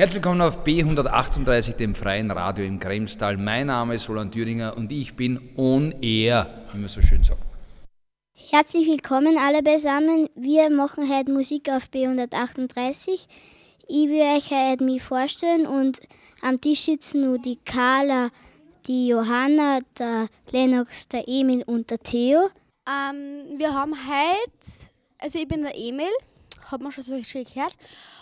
Herzlich willkommen auf B138, dem freien Radio im Kremstal. Mein Name ist Roland Thüringer und ich bin on air, wie man so schön sagt. Herzlich willkommen alle beisammen. Wir machen heute Musik auf B138. Ich will euch heute mich vorstellen und am Tisch sitzen nur die Carla, die Johanna, der Lennox, der Emil und der Theo. Ähm, wir haben heute, also ich bin der Emil, hat man schon so schön gehört,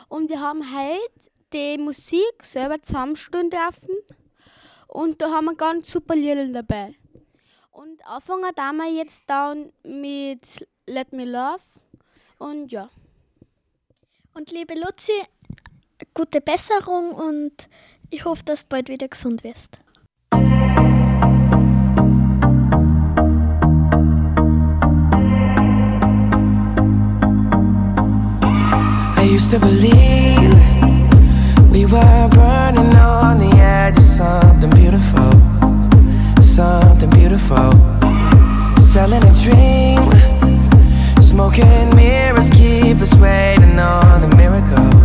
und wir haben heute die Musik selber zusammenstellen dürfen. Und da haben wir ganz super Lieder dabei. Und anfangen da wir jetzt dann mit Let Me Love. Und ja. Und liebe Luzi, gute Besserung und ich hoffe, dass du bald wieder gesund wirst. I used to believe We were burning on the edge of something beautiful, something beautiful. Selling a dream, smoking mirrors keep us waiting on a miracle,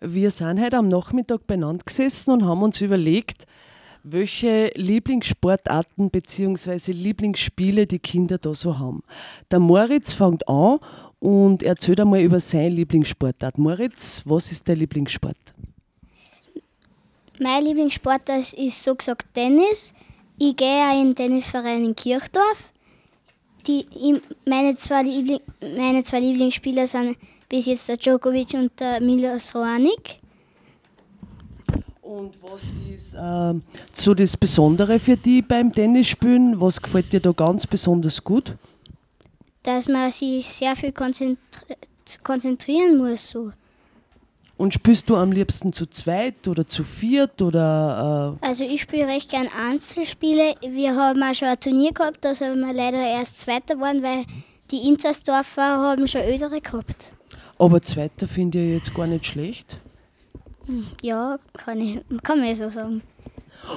Wir sind heute am Nachmittag benannt gesessen und haben uns überlegt, welche Lieblingssportarten bzw. Lieblingsspiele die Kinder da so haben. Der Moritz fängt an und erzählt einmal über seine Lieblingssportart. Moritz, was ist dein Lieblingssport? Mein Lieblingssport ist, ist so gesagt Tennis. Ich gehe auch in den Tennisverein in Kirchdorf. Die, meine, zwei Liebling, meine zwei Lieblingsspieler sind bis jetzt der Djokovic und der Milos Raonic. Und was ist ähm, so das Besondere für dich beim Tennisspielen? Was gefällt dir da ganz besonders gut? Dass man sich sehr viel konzentri konzentrieren muss. So. Und spielst du am liebsten zu zweit oder zu viert oder äh, Also ich spiele recht gern Einzelspiele. Wir haben auch schon ein Turnier gehabt, da sind wir leider erst Zweiter geworden, weil die Inzersdorfer haben schon ältere gehabt. Aber zweiter finde ich jetzt gar nicht schlecht. Ja, kann, ich, kann man so sagen.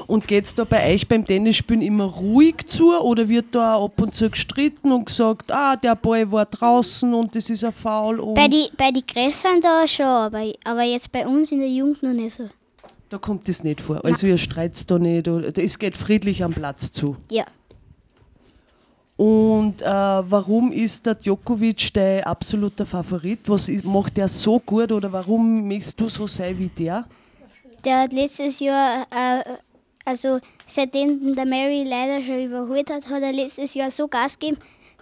Und geht es da bei euch beim Tennisspielen immer ruhig zu oder wird da ab und zu gestritten und gesagt, ah, der Ball war draußen und das ist ein Foul? Und Bei den bei die Gräsern da schon, aber, aber jetzt bei uns in der Jugend noch nicht so. da kommt das nicht vor. Also ihr streitet da nicht, oder, es geht friedlich am Platz zu. Ja. Und äh, warum ist der Djokovic dein absoluter Favorit? Was macht der so gut oder warum möchtest du so sein wie der? Der hat letztes Jahr, äh, also seitdem der Mary leider schon überholt hat, hat er letztes Jahr so Gas gegeben,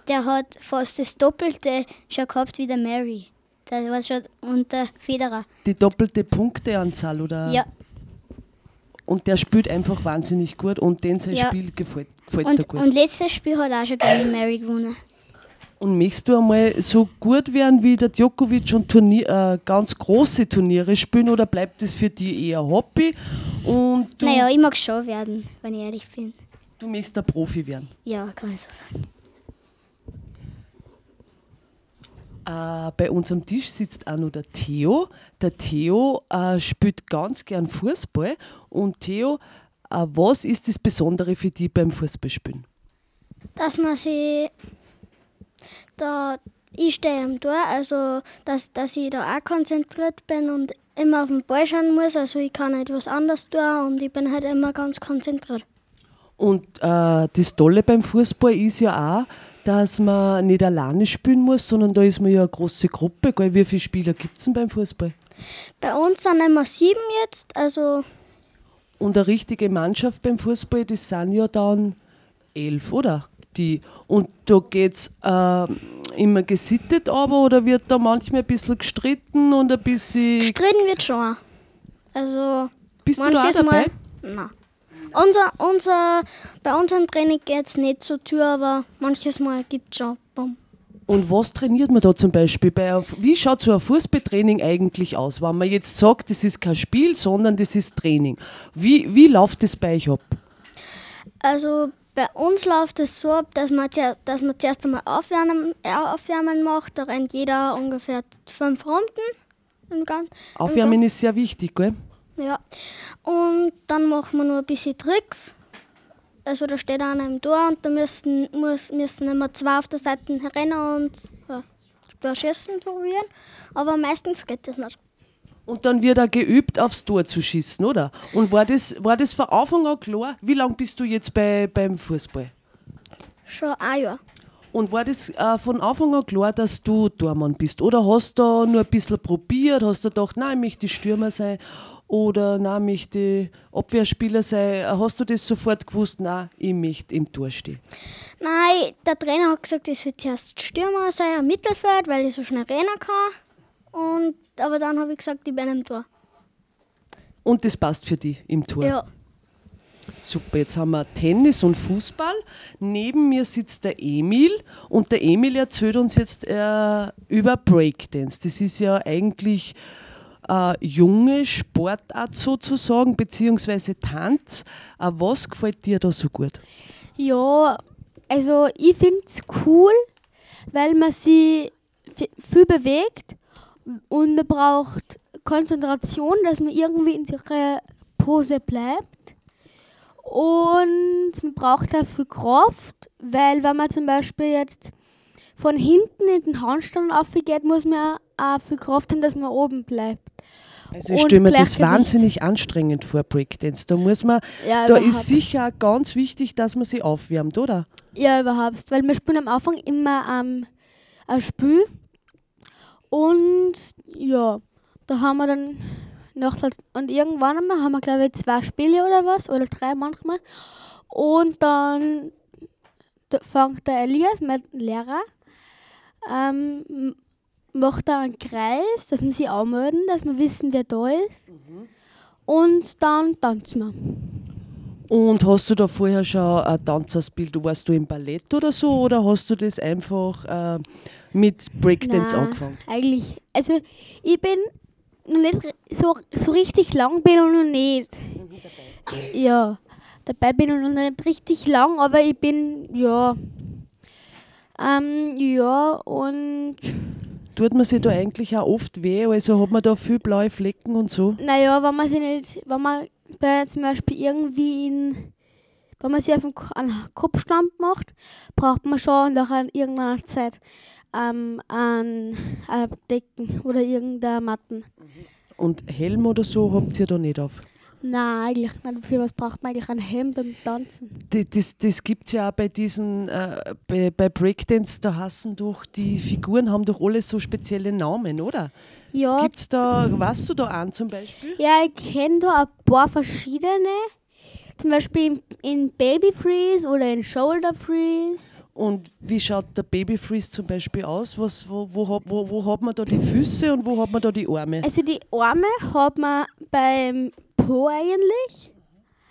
der hat fast das Doppelte schon gehabt wie der Mary. Das war schon unter Federer. Die doppelte Punkteanzahl oder? Ja. Und der spielt einfach wahnsinnig gut und den sein Ja. Spiel gefällt, gefällt dir Und, gut. und letztes Spiel hat auch schon gegen Mary gewonnen. Und möchtest du einmal so gut werden wie der Djokovic und Turnier, äh, ganz große Turniere spielen oder bleibt das für dich eher Hobby und Naja, ich mag schon werden, wenn ich ehrlich bin. du möchtest ein Profi werden? Ja, kann ich so sagen. Äh, bei uns am Tisch sitzt auch noch der Theo. Der Theo äh, spielt ganz gern Fußball. Und Theo, äh, was ist das Besondere für dich beim Fußballspielen? dass man sie da ich stehe am Tor, also dass, dass ich da auch konzentriert bin und immer auf den Ball schauen muss, also ich kann nicht was anderes tun und ich bin halt immer ganz konzentriert. Und äh, das Tolle beim Fußball ist ja auch, dass man nicht alleine spielen muss, sondern da ist man ja eine große Gruppe. Gell? Wie viele Spieler gibt es denn beim Fußball? Bei uns sind immer sieben jetzt, also Und eine richtige Mannschaft beim Fußball, das sind ja dann elf, oder? Die. Und da geht es äh, immer gesittet aber oder wird da manchmal ein bisschen gestritten und ein bisschen. gestritten wird schon. Also Bist du da auch dabei? Mal. Nein. Unser, unser, bei unserem Training geht es nicht zur Tür, aber manches Mal gibt es schon. Bumm. Und was trainiert man da zum Beispiel? Bei, wie schaut so ein Fußballtraining eigentlich aus? Wenn man jetzt sagt, das ist kein Spiel, sondern das ist Training. Wie, wie läuft das bei euch ab? Also bei uns läuft es so ab, dass man, zuerst- dass man zuerst einmal Aufwärmen, äh, Aufwärmen macht. Da rennt jeder ungefähr fünf Runden. Im Gan- Aufwärmen ist sehr wichtig, gell? Ja. Und dann machen wir nur ein bisschen Tricks. Also da steht einer im Tor und da müssen, muss, müssen immer zwei auf der Seite rennen und ja, da schießen probieren. Aber meistens geht das nicht. Und dann wird auch geübt, aufs Tor zu schießen, oder? Und war das, war das von Anfang an klar? Wie lange bist du jetzt bei, beim Fußball? Schon ein Jahr. Und war das äh, von Anfang an klar, dass du Tormann bist? Oder hast du nur ein bisschen probiert? Hast du gedacht, nein, ich möchte Stürmer sein? Oder ich möchte Abwehrspieler sein? Hast du das sofort gewusst, nein, ich möchte im Tor stehen? Nein, der Trainer hat gesagt, ich soll zuerst Stürmer sein am Mittelfeld, weil ich so schnell rennen kann. Und, aber dann habe ich gesagt, ich bin im Tor. Und das passt für dich im Tor? Ja. Super, jetzt haben wir Tennis und Fußball. Neben mir sitzt der Emil und der Emil erzählt uns jetzt äh, über Breakdance. Das ist ja eigentlich äh, junge Sportart sozusagen, beziehungsweise Tanz. Äh, was gefällt dir da so gut? Ja, also ich finde es cool, weil man sich viel bewegt und man braucht Konzentration, dass man irgendwie in ihrer Pose bleibt. Und man braucht auch viel Kraft, weil wenn man zum Beispiel jetzt von hinten in den Handstand aufgeht, muss man auch viel Kraft haben, dass man oben bleibt. Also ich stelle mir das wahnsinnig anstrengend vor, Breakdance. Da muss man, Ja, da ist sicher ganz wichtig, dass man sich aufwärmt, oder? Ja, überhaupt. Weil wir spielen am Anfang immer ähm, ein Spiel. Und ja, da haben wir dann noch und irgendwann einmal haben wir glaube ich zwei Spiele oder was oder drei manchmal. Und dann da fängt der Elias, mein Lehrer, ähm, macht da einen Kreis, dass wir sie anmelden, dass wir wissen, wer da ist. Und dann tanzen wir. Und hast du da vorher schon ein Tanzausbildung? Warst du im Ballett oder so? Oder hast du das einfach äh, mit Breakdance Nein, angefangen? Eigentlich, also ich bin noch nicht so, so richtig lang bin ich noch nicht. Ja, dabei bin ich noch nicht richtig lang, aber ich bin, ja. Ähm, ja, und Tut man sich da eigentlich auch oft weh? Also hat man da viel blaue Flecken und so? naja, wenn man sich nicht, wenn man bei zum Beispiel irgendwie in, wenn man sich auf den einen Kopfstand macht, braucht man schon nach ein- irgendeiner Zeit ähm, ein Decken oder irgendeine Matten. Und Helm oder so habt ihr da nicht auf? Nein, eigentlich nicht. Für was braucht man eigentlich einen Helm beim Tanzen? Die- Das, das gibt es ja auch bei diesen, äh, bei, bei Breakdance, da hassen doch, die Figuren haben doch alle so spezielle Namen, oder? Ja, Gibt's da, weißt du da einen zum Beispiel? ja ich kenne da ein paar verschiedene. Zum Beispiel in, Baby Freeze oder in Shoulder Freeze. Und wie schaut der Baby Freeze zum Beispiel aus? Was, wo, wo, hat- wo, wo hat man da die Füße und wo hat man da die Arme? Also die Arme hat man beim Po eigentlich.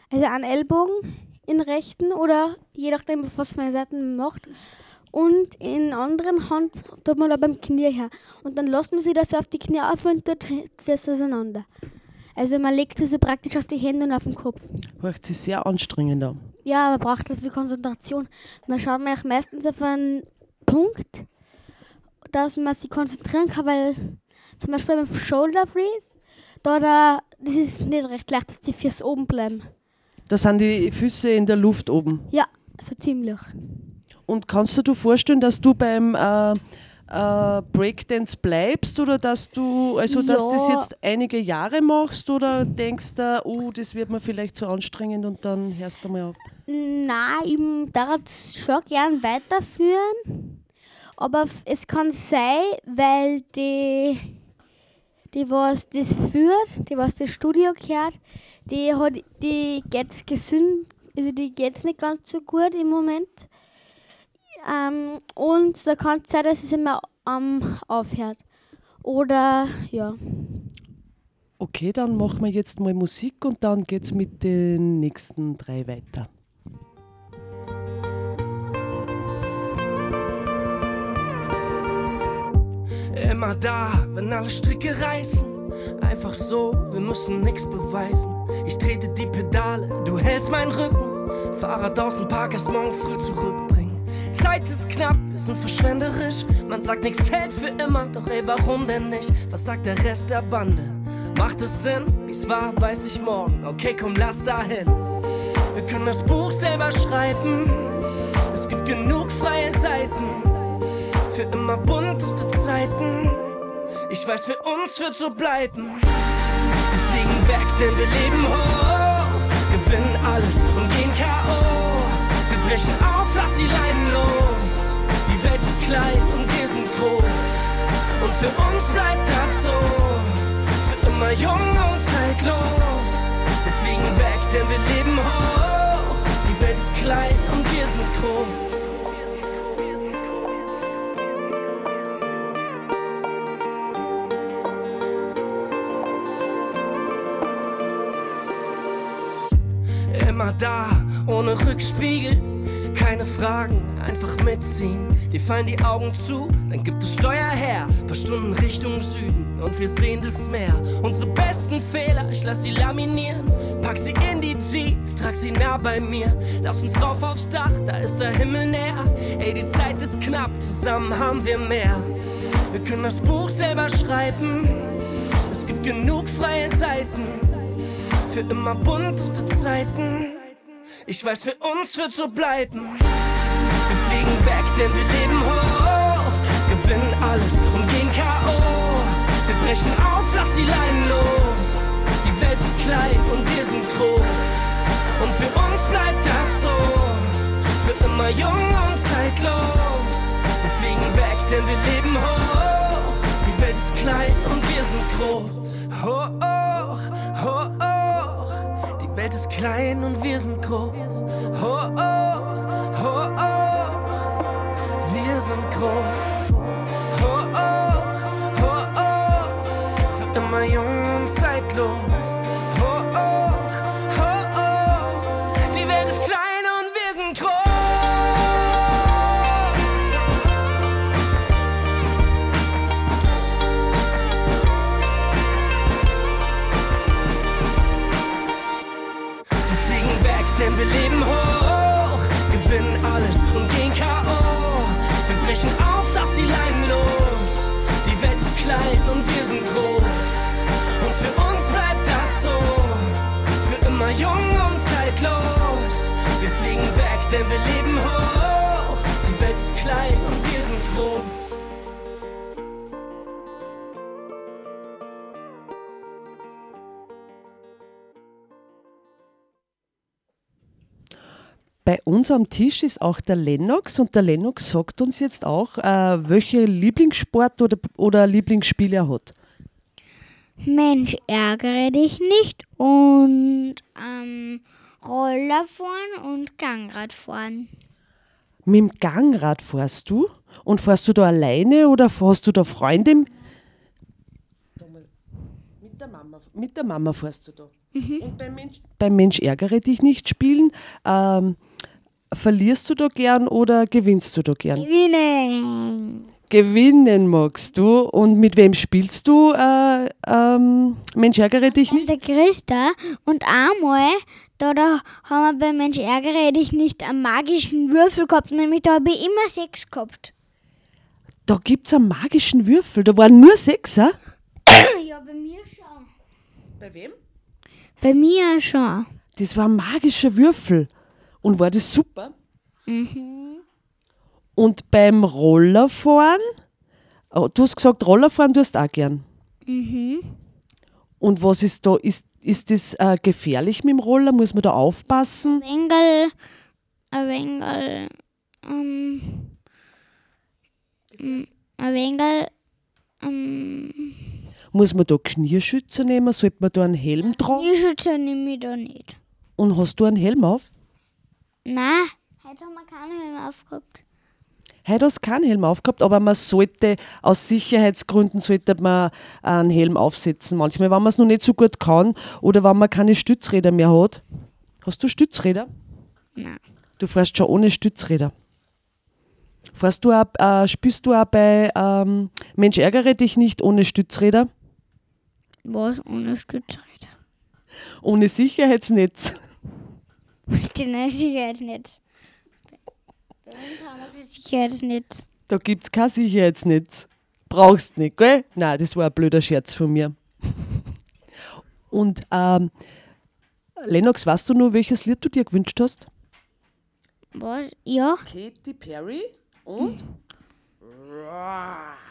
Also einen Ellbogen in rechten oder je nachdem, was man macht. Und in der anderen Hand tut man da beim Knie her. Und dann lässt man sich das auf die Knie auf und tut fest auseinander. Also man legt es so praktisch auf die Hände und auf den Kopf. Hört sich sehr anstrengend an. Ja, man braucht dafür Konzentration. Man schaut nämlich meistens auf einen Punkt, dass man sich konzentrieren kann, weil zum Beispiel beim Shoulder Freeze, da, da das ist nicht recht leicht, dass die Füße oben bleiben. Da sind die Füße in der Luft oben. Ja, so ziemlich. Und kannst du dir vorstellen, dass du beim äh, äh, Breakdance bleibst oder dass du, also dass Ja. das jetzt einige Jahre machst oder denkst du, oh, das wird mir vielleicht zu anstrengend und dann hörst du mal auf? Nein, ich darf es schon gern weiterführen. Aber es kann sein, weil die, die was das führt, die was das Studio gehört, die hat, die geht's gesund, also die geht's nicht ganz so gut im Moment. Ähm, und da kann es sein, dass es immer ähm, aufhört. Oder ja. Okay, dann machen wir jetzt mal Musik und dann geht's mit den nächsten drei weiter. Immer da, wenn alle Stricke reißen. Einfach so, wir müssen nix beweisen. Ich trete die Pedale, du hältst meinen Rücken. Fahrrad aus dem Park erst morgen früh zurückbringen. Zeit ist knapp, wir sind verschwenderisch. Man sagt, nichts hält für immer, doch ey, warum denn nicht? Was sagt der Rest der Bande? Macht es Sinn? Wie's war, weiß ich morgen. Okay, komm, lass dahin. Wir können das Buch selber schreiben. Es gibt genug freie Seiten für immer bunteste Zeiten. Ich weiß, für uns wird so bleiben. Wir fliegen weg, denn wir leben hoch, gewinnen alles und gehen K.O. Wir brechen auf, lass die Leiden los. Die Welt ist klein und wir sind groß. Und für uns bleibt das so, für immer jung und zeitlos. Wir fliegen weg, denn wir leben hoch. Die Welt ist klein und wir sind groß. Da, ohne Rückspiegel. Keine Fragen, einfach mitziehen. Dir fallen die Augen zu, dann gibt es Steuer her. Paar Stunden Richtung Süden und wir sehen das Meer. Unsere besten Fehler, ich lass sie laminieren. Pack sie in die Jeans, trag sie nah bei mir. Lass uns rauf aufs Dach, da ist der Himmel näher. Ey, die Zeit ist knapp, zusammen haben wir mehr. Wir können das Buch selber schreiben. Es gibt genug freie Seiten für immer bunteste Zeiten. Ich weiß, für uns wird so bleiben. Wir fliegen weg, denn wir leben hoch, gewinnen alles und gehen K.O. Wir brechen auf, lass die Leinen los. Die Welt ist klein und wir sind groß. Und für uns bleibt das so, für immer jung und zeitlos. Wir fliegen weg, denn wir leben hoch. Die Welt ist klein und wir sind groß. Hoch, hoch. Die Welt ist klein und wir sind groß. Hoch, hoch, hoch. Wir sind groß. Hoch, hoch, hoch. Für immer jung und zeitlos. Denn wir leben hoch. Die Welt ist klein und wir sind groß. Bei uns am Tisch ist auch der Lennox und der Lennox sagt uns jetzt auch, äh, welche Lieblingssport oder, oder Lieblingsspiel er hat. Mensch, ärgere dich nicht und ähm, Roller fahren und Gangrad fahren. Mit dem Gangrad fährst du? Und fährst du da alleine oder hast du da Freunde? Mit der Mama, mit der Mama fährst du da. Und beim Mensch, beim Mensch ärgere dich nicht spielen, ähm, verlierst du da gern oder gewinnst du da gern? Gewinnen! Gewinnen magst du. Und mit wem spielst du? Äh, ähm, Mensch ärgere dich nicht? Der Christa und einmal, da, da haben wir bei Mensch ärgere dich nicht einen magischen Würfel gehabt, nämlich da habe ich immer sechs gehabt. Da gibt es einen magischen Würfel. Da waren nur Sechser. Ja, bei mir schon. Bei wem? Bei mir schon. Das war ein magischer Würfel. Und war das super? Und beim Rollerfahren, oh, du hast gesagt, Rollerfahren tust du auch gern. Und was ist da? Ist, ist das äh, gefährlich mit dem Roller? Muss man da aufpassen? Wengel, ein Wengel, ähm, mm, ein Wengel, ähm, Muss man da Knieschützer nehmen? Sollte man da einen Helm tragen? die Schütze nehme ich da nicht. Und hast du einen Helm auf? Nein, heute haben wir keine Helm aufgehabt. Heute hast du keinen Helm aufgehabt, aber man sollte, aus Sicherheitsgründen sollte man einen Helm aufsetzen. Manchmal, wenn man es noch nicht so gut kann oder wenn man keine Stützräder mehr hat. Hast du Stützräder? Nein. Du fährst schon ohne Stützräder. Fährst du auch, äh, spielst du auch bei ähm, Mensch ärgere dich nicht ohne Stützräder? Was ohne Stützräder? Ohne Sicherheitsnetz. Was denn ein Sicherheitsnetz? Bei uns haben wir Sicherheitsnetz. Da gibt es kein Sicherheitsnetz. Brauchst nicht, gell? Nein, das war ein blöder Scherz von mir. Und ähm, Lennox, weißt du nur, welches Lied du dir gewünscht hast? Was? Ja? Katy Perry und I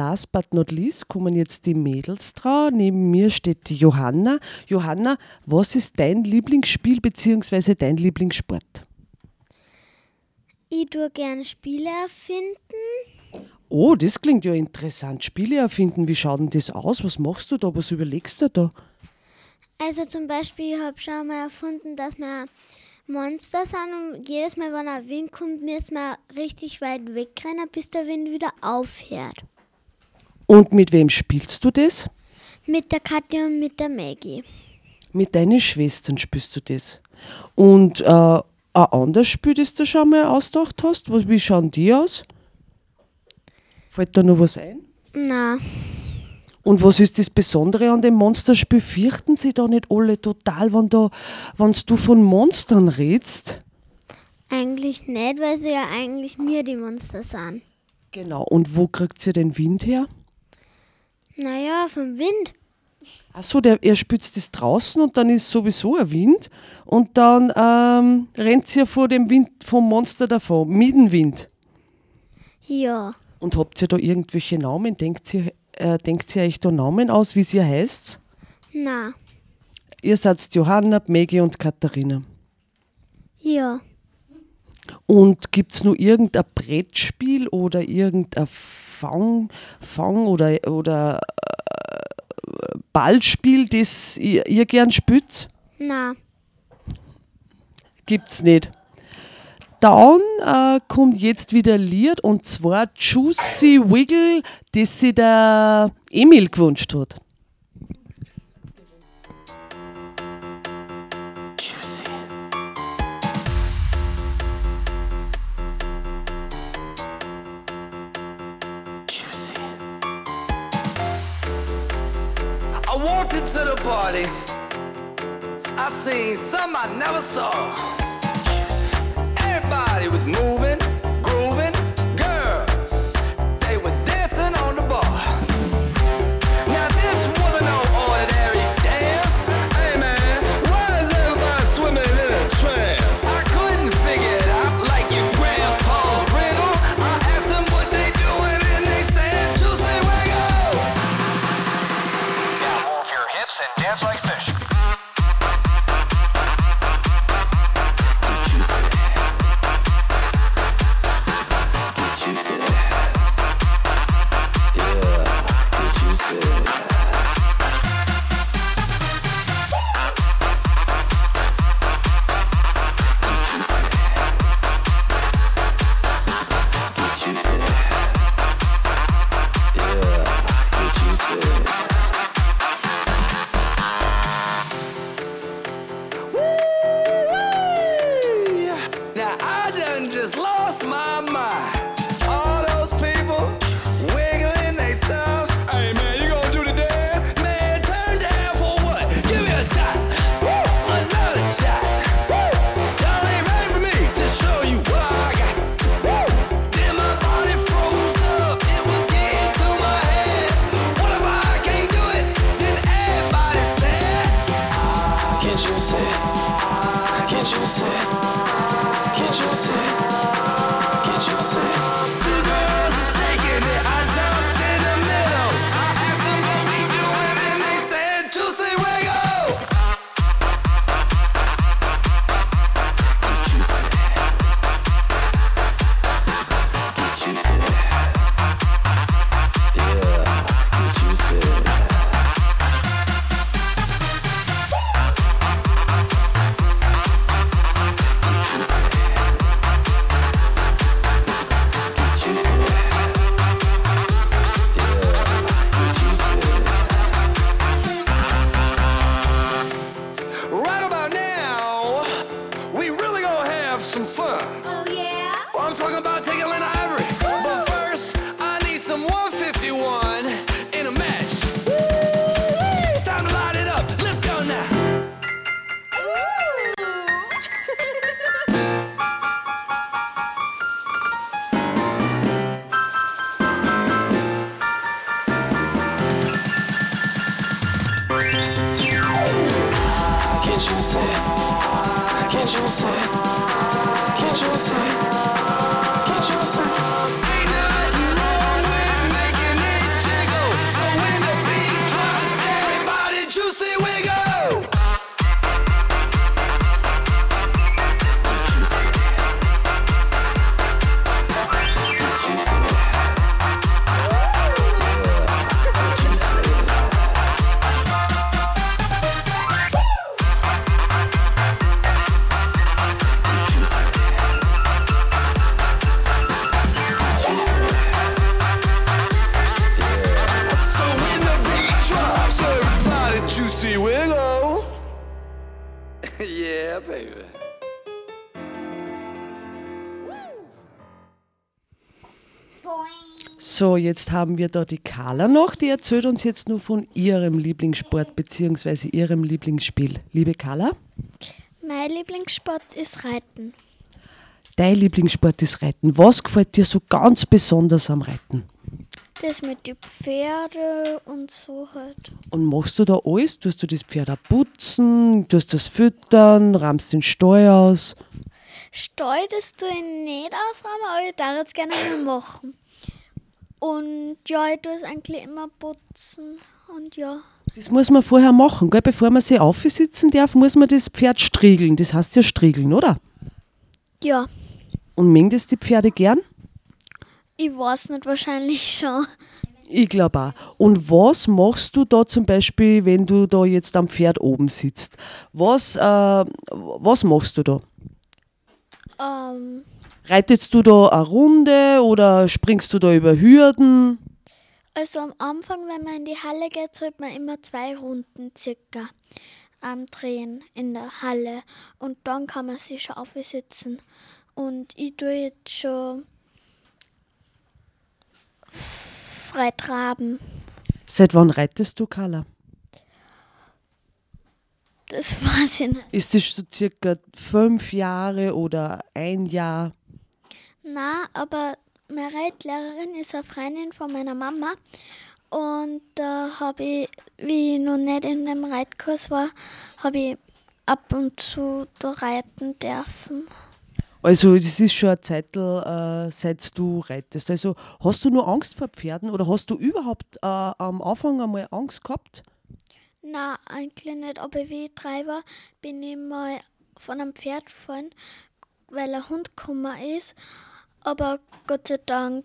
last but not least kommen jetzt die Mädels dran. Neben mir steht die Johanna. Johanna, was ist dein Lieblingsspiel bzw. dein Lieblingssport? Ich tue gerne Spiele erfinden. Oh, das klingt ja interessant. Spiele erfinden, wie schaut denn das aus? Was machst du da? Was überlegst du da? Also zum Beispiel, ich habe schon mal erfunden, dass wir Monster sind und jedes Mal, wenn ein Wind kommt, müssen wir richtig weit wegrennen, bis der Wind wieder aufhört. Und mit wem spielst du das? Mit der Katja und mit der Maggie. Mit deinen Schwestern spielst du das. Und äh, ein anderes Spiel, das du schon mal ausgedacht hast, wie schauen die aus? Fällt da noch was ein? Na, Und was ist das Besondere an dem Monsterspiel? Fürchten sie da nicht alle total, wenn, da, wenn du von Monstern redst? eigentlich nicht, weil sie ja eigentlich mir die Monster sind. Genau. Und wo kriegt sie den Wind her? Naja, vom Wind. Achso, der, er spürt das draußen und dann ist sowieso ein Wind und dann ähm, rennt sie ja vor dem Wind vom Monster davon, mit dem Wind. Ja, Und habt ihr da irgendwelche Namen? Denkt ihr, äh, denkt ihr euch da Namen aus, wie sie heißt? na, Ihr seid Johanna, Maggie und Katharina. ja. Und gibt es nur irgendein Brettspiel oder irgendein Fang, Fang oder, oder äh, Ballspiel, das ihr, ihr gern spielt? Na, Gibt's nicht. Dann äh, kommt jetzt wieder ein Lied und zwar Juicy Wiggle, das sich der Emil gewünscht hat. Into the party. I seen some I never saw. Everybody was moving, So, jetzt haben wir da die Carla noch, die erzählt uns jetzt nur von ihrem Lieblingssport bzw. ihrem Lieblingsspiel. Liebe Carla, Mein Lieblingssport ist Reiten. dein Lieblingssport ist Reiten. Was gefällt dir so ganz besonders am Reiten? Das mit den Pferde und so halt. Und machst du da alles? Tust du das Pferd auch putzen? Tust du das füttern? Rahmst den Stall aus? Stall, das tue ich nicht ausräumen, aber ich darf es gerne mal machen. Und ja, ich tue es eigentlich immer putzen. Und ja. Das muss man vorher machen, gell? bevor man sich aufsitzen darf, muss man das Pferd striegeln. Das heißt ja striegeln, oder? Ja, Und mengen das die Pferde gern? ich weiß nicht, wahrscheinlich schon. Ich glaube auch. Und was machst du da zum Beispiel, wenn du da jetzt am Pferd oben sitzt? Was, äh, was machst du da? Ähm, Reitest du da eine Runde oder springst du da über Hürden? also am Anfang, wenn man in die Halle geht, sollte man immer zwei Runden circa ähm, drehen in der Halle. Und dann kann man sich schon aufsitzen. Und ich tue jetzt schon frei traben. Seit wann reitest du, Carla? Das weiß ich nicht. Ist das so circa fünf Jahre oder ein Jahr? Na, aber meine Reitlehrerin ist eine Freundin von meiner Mama. Und da habe ich, wie ich noch nicht in dem Reitkurs war, habe ich ab und zu da reiten dürfen. Also das ist schon eine Zeit, äh, seit du reitest. Also hast du nur Angst vor Pferden oder hast du überhaupt äh, am Anfang einmal Angst gehabt? Na, eigentlich nicht. Aber wie ich drei war, bin ich mal von einem Pferd gefallen, weil ein Hund gekommen ist. Aber Gott sei Dank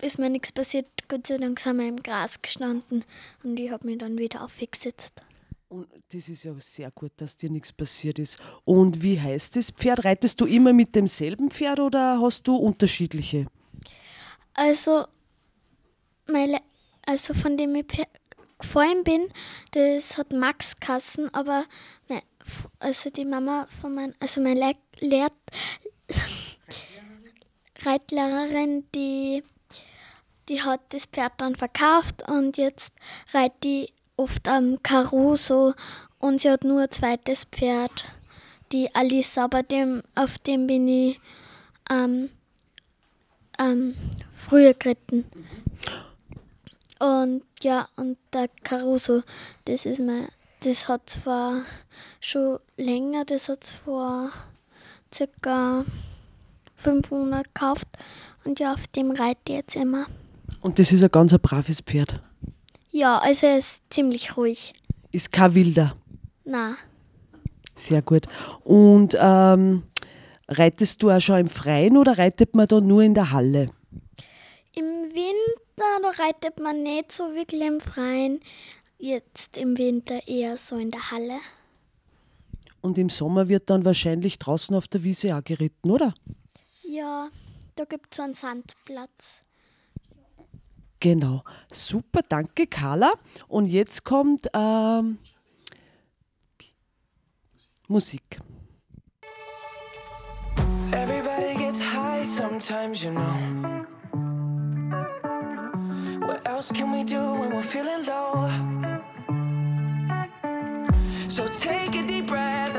ist mir nichts passiert. Gott sei Dank sind wir im Gras gestanden und ich habe mich dann wieder aufgesetzt. Und das ist ja sehr gut, dass dir nichts passiert ist. Und wie heißt das Pferd? Reitest du immer mit demselben Pferd oder hast du unterschiedliche? Also, meine, also von dem ich Pfer- gefallen bin, das hat Max Kassen, aber mein, also die Mama von mein, also meine Le Lehr Reitlehrerin, die, die hat das Pferd dann verkauft und jetzt reitet die oft am Caruso und sie hat nur ein zweites Pferd, die Alice, aber dem, auf dem bin ich ähm, ähm, früher geritten. Und ja, und der Caruso, das ist mein, das hat zwar schon länger, das hat vor circa 500 gekauft und ja, auf dem reite ich jetzt immer. Und das ist ein ganz ein braves Pferd. Ja, also er ist ziemlich ruhig. Ist kein Wilder. Na, Sehr gut. Und ähm, reitest du auch schon im Freien oder reitet man da nur in der Halle? im Winter, da reitet man nicht so wirklich im Freien. Jetzt im Winter eher so in der Halle. Und im Sommer wird dann wahrscheinlich draußen auf der Wiese auch geritten, oder? Ja, da gibt es so einen Sandplatz. Genau. Super, danke Carla. Und jetzt kommt ähm, Musik. Everybody gets high sometimes, you know. What else can we do when we're feeling low? So take a deep breath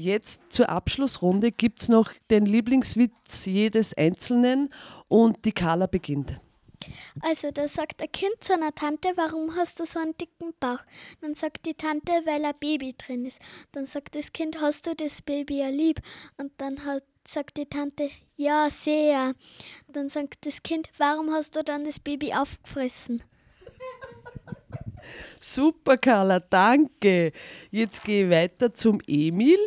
jetzt zur Abschlussrunde gibt es noch den Lieblingswitz jedes Einzelnen und die Carla beginnt. Also da sagt ein Kind zu einer Tante, warum hast du so einen dicken Bauch? Dann sagt die Tante, weil ein Baby drin ist. Dann sagt das Kind, hast du das Baby ja lieb? Und dann hat, sagt die Tante, ja, sehr. Dann sagt das Kind, warum hast du dann das Baby aufgefressen? Super, Carla, danke. Jetzt gehe ich weiter zum Emil.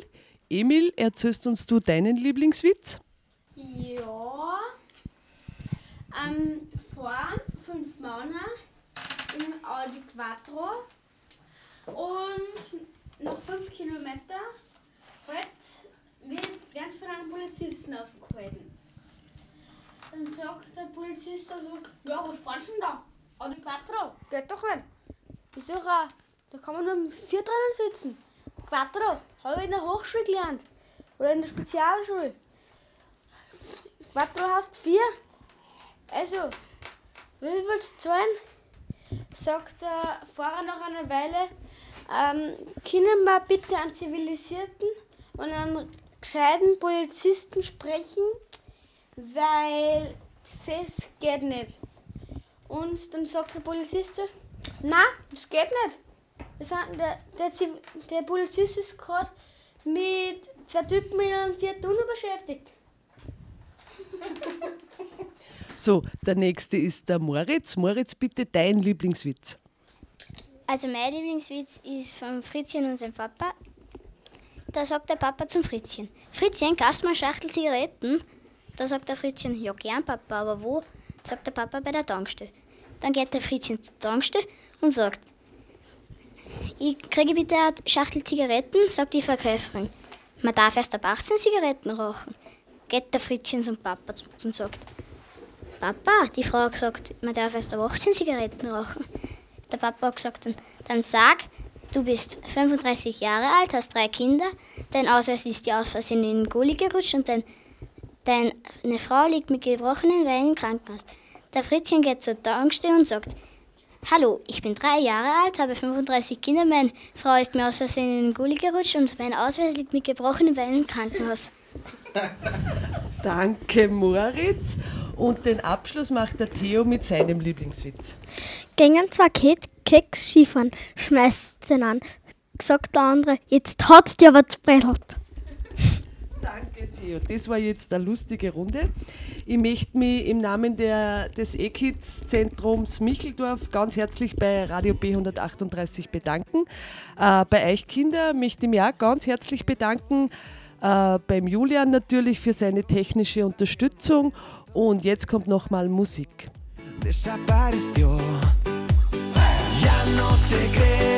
Emil, erzählst uns du deinen Lieblingswitz? Ja. Ähm, fahren fünf Männer im Audi Quattro und nach fünf Kilometer halt wird, werden sie von einem Polizisten aufgehalten. Dann sagt der Polizist also, ja, was fahrst du denn da? Audi Quattro, geht doch nicht. Ich sag, auch, da kann man nur mit vier drinnen sitzen. Quattro, habe ich in der Hochschule gelernt. Oder in der Spezialschule. Quattro heißt vier. Also, wie willst du zahlen? Sagt der Fahrer nach einer Weile, ähm, können wir bitte einen zivilisierten und einen gescheiten Polizisten sprechen, weil das geht nicht. Und dann sagt der Polizist so, na, das geht nicht. Wir sind, der, der, der Polizist ist gerade mit zwei Typen in einem Uno beschäftigt. So, der nächste ist der Moritz. Moritz, bitte dein Lieblingswitz. Also mein Lieblingswitz ist von Fritzchen und seinem Papa. Da sagt der Papa zum Fritzchen, Fritzchen, kaufst du mal eine Schachtel Zigaretten? Da sagt der Fritzchen, ja gern Papa, aber wo? Sagt der Papa bei der Tankstelle. Dann geht der Fritzchen zur Tankstelle und sagt, ich kriege bitte eine Schachtel Zigaretten, sagt die Verkäuferin. Man darf erst ab 18 Zigaretten rauchen. Geht der Fritzchen zum Papa zurück und sagt, Papa, die Frau hat gesagt, man darf erst ab 18 Zigaretten rauchen. Der Papa hat gesagt, dann, sag, du bist 35 Jahre alt, hast drei Kinder, dein Ausweis ist dir aus Versehen in den Gully gerutscht und dein, deine Frau liegt mit gebrochenen Beinen im Krankenhaus. Der Fritzchen geht zur Tankstelle und sagt, Hallo, ich bin drei Jahre alt, habe 35 Kinder, meine Frau ist mir aus Versehen in den Gully gerutscht und mein Ausweis liegt mit gebrochenen Beinen im Krankenhaus. Danke, Moritz. Und den Abschluss macht der Theo mit seinem Lieblingswitz. Gingen zwei Keks Keks Skifahren, schmeißt den an. Sagt der andere, jetzt hat's dir aber zerbrechelt. Danke, Theo. Das war jetzt eine lustige Runde. Ich möchte mich im Namen der, des E-Kids-Zentrums Micheldorf ganz herzlich bei Radio B138 bedanken. Äh, bei euch Kinder möchte ich mich auch ganz herzlich bedanken. Äh, beim Julian natürlich für seine technische Unterstützung. Und jetzt kommt nochmal Musik. desapareció. Ya no te creo,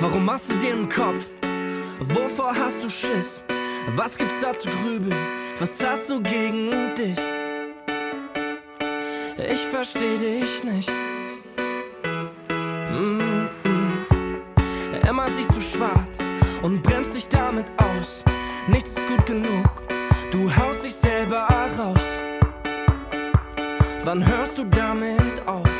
Warum machst du dir einen Kopf? Wovor hast du Schiss? Was gibt's da zu grübeln? Was hast du gegen dich? Ich versteh dich nicht. Mm -mm. Immer siehst du schwarz und bremst dich damit aus. Nichts ist gut genug, du haust dich selber raus. Wann hörst du damit auf?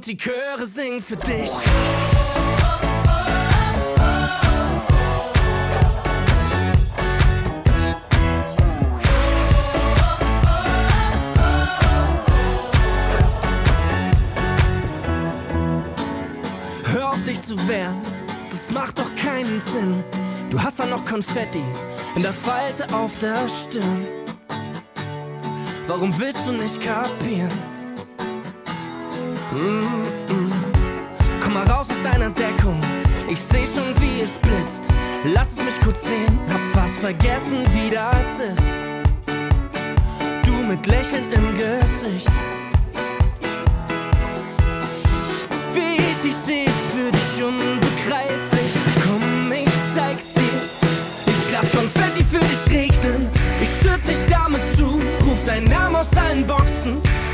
Und die Chöre singen für dich. Hör auf dich zu wehren, das macht doch keinen Sinn. Du hast ja noch Konfetti in der Falte auf der Stirn. Warum willst du nicht kapieren? Mm -mm. Komm mal raus aus deiner Deckung. Ich seh schon, wie es blitzt. Lass es mich kurz sehen, hab fast vergessen, wie das ist. Du mit Lächeln im Gesicht. Wie ich dich seh, ist für dich unbegreiflich. Komm, ich zeig's dir. Ich lass Konfetti für dich regnen. Ich schütt dich damit zu. Ruf deinen Namen aus allen Boxen.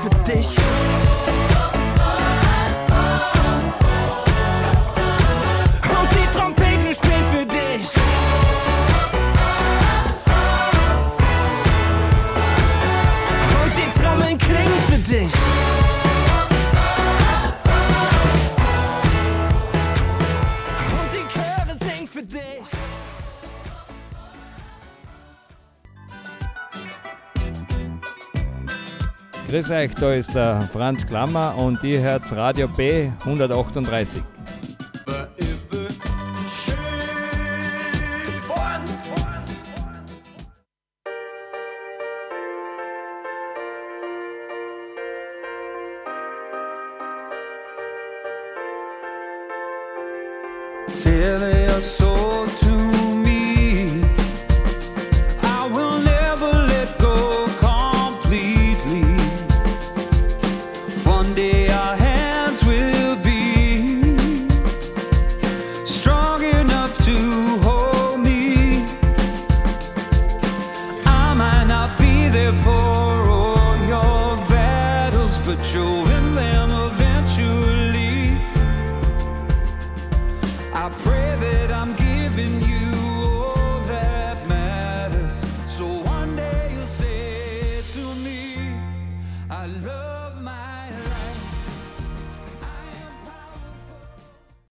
Chöre singen Grüß euch, da ist der Franz Klammer und ihr hört Radio B 138.